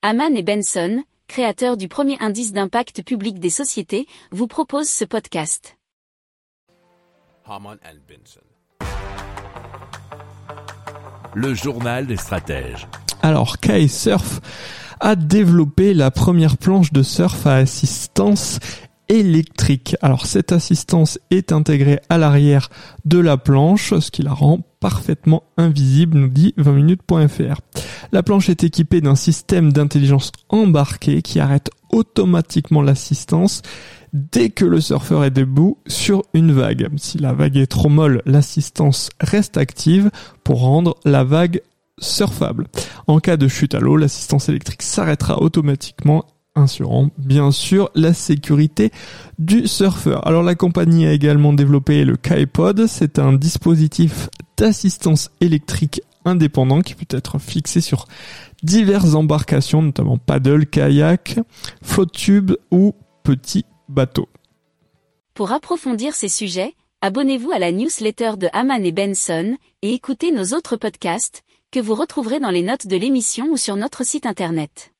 Haman et Benson, créateurs du premier indice d'impact public des sociétés, vous proposent ce podcast. Haman and Benson. Le journal des stratèges. Alors, Kai Surf a développé la première planche de surf à assistance électrique. Alors cette assistance est intégrée à l'arrière de la planche, ce qui la rend parfaitement invisible, nous dit 20minutes.fr. La planche est équipée d'un système d'intelligence embarqué qui arrête automatiquement l'assistance dès que le surfeur est debout sur une vague. Si la vague est trop molle, l'assistance reste active pour rendre la vague surfable. En cas de chute à l'eau, l'assistance électrique s'arrêtera automatiquement assurant bien sûr la sécurité du surfeur. Alors la compagnie a également développé le KaiPod, c'est un dispositif d'assistance électrique indépendant qui peut être fixé sur diverses embarcations, notamment paddle, kayak, flotte ou petit bateau. Pour approfondir ces sujets, abonnez-vous à la newsletter de Haman et Benson et écoutez nos autres podcasts que vous retrouverez dans les notes de l'émission ou sur notre site internet.